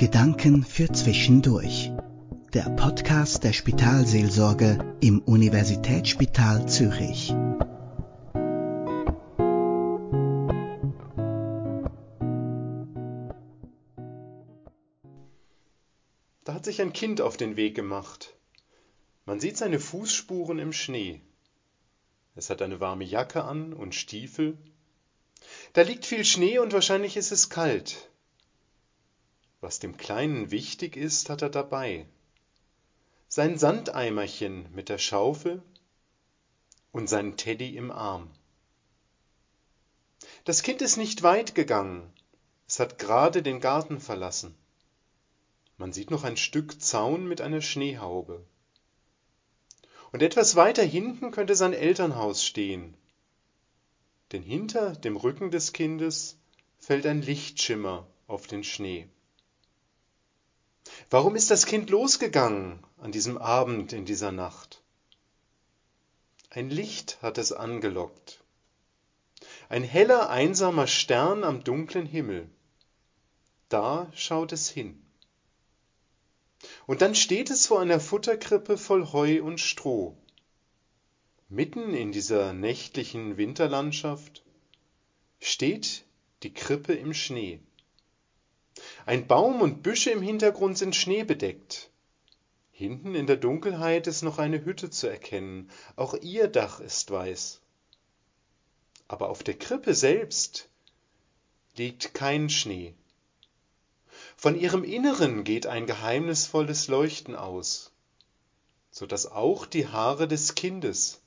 Gedanken für Zwischendurch. Der Podcast der Spitalseelsorge im Universitätsspital Zürich. Da hat sich ein Kind auf den Weg gemacht. Man sieht seine Fußspuren im Schnee. Es hat eine warme Jacke an und Stiefel. Da liegt viel Schnee und wahrscheinlich ist es kalt. Was dem Kleinen wichtig ist, hat er dabei. Sein Sandeimerchen mit der Schaufel und seinen Teddy im Arm. Das Kind ist nicht weit gegangen. Es hat gerade den Garten verlassen. Man sieht noch ein Stück Zaun mit einer Schneehaube. Und etwas weiter hinten könnte sein Elternhaus stehen. Denn hinter dem Rücken des Kindes fällt ein Lichtschimmer auf den Schnee. Warum ist das Kind losgegangen an diesem Abend in dieser Nacht? Ein Licht hat es angelockt. Ein heller, einsamer Stern am dunklen Himmel. Da schaut es hin. Und dann steht es vor einer Futterkrippe voll Heu und Stroh. Mitten in dieser nächtlichen Winterlandschaft steht die Krippe im Schnee. Ein Baum und Büsche im Hintergrund sind schneebedeckt. Hinten in der Dunkelheit ist noch eine Hütte zu erkennen, auch ihr Dach ist weiß. Aber auf der Krippe selbst liegt kein Schnee. Von ihrem Inneren geht ein geheimnisvolles Leuchten aus, so dass auch die Haare des Kindes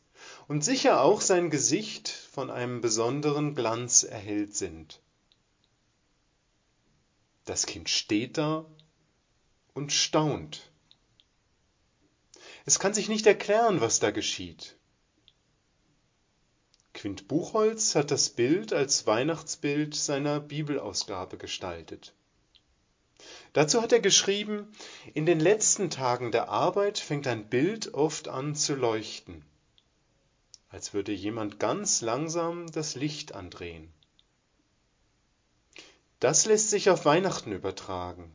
und sicher auch sein Gesicht von einem besonderen Glanz erhellt sind. Das Kind steht da und staunt. Es kann sich nicht erklären, was da geschieht. Quint Buchholz hat das Bild als Weihnachtsbild seiner Bibelausgabe gestaltet. Dazu hat er geschrieben, in den letzten Tagen der Arbeit fängt ein Bild oft an zu leuchten, als würde jemand ganz langsam das Licht andrehen. Das lässt sich auf Weihnachten übertragen.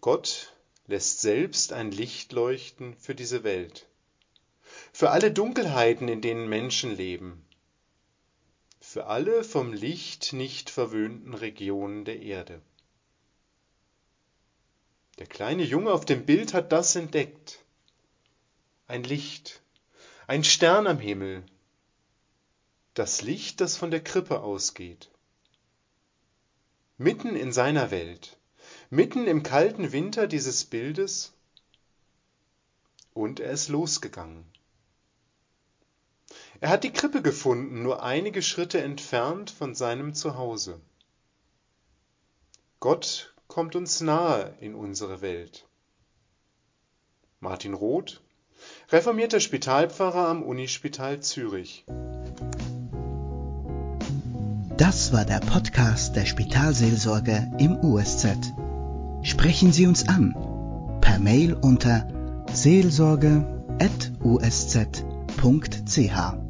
Gott lässt selbst ein Licht leuchten für diese Welt, für alle Dunkelheiten, in denen Menschen leben, für alle vom Licht nicht verwöhnten Regionen der Erde. Der kleine Junge auf dem Bild hat das entdeckt. Ein Licht, ein Stern am Himmel, das Licht, das von der Krippe ausgeht mitten in seiner Welt, mitten im kalten Winter dieses Bildes, und er ist losgegangen. Er hat die Krippe gefunden, nur einige Schritte entfernt von seinem Zuhause. Gott kommt uns nahe in unsere Welt. Martin Roth, reformierter Spitalpfarrer am Unispital Zürich. Das war der Podcast der Spitalseelsorge im USZ. Sprechen Sie uns an per Mail unter seelsorge.usz.ch.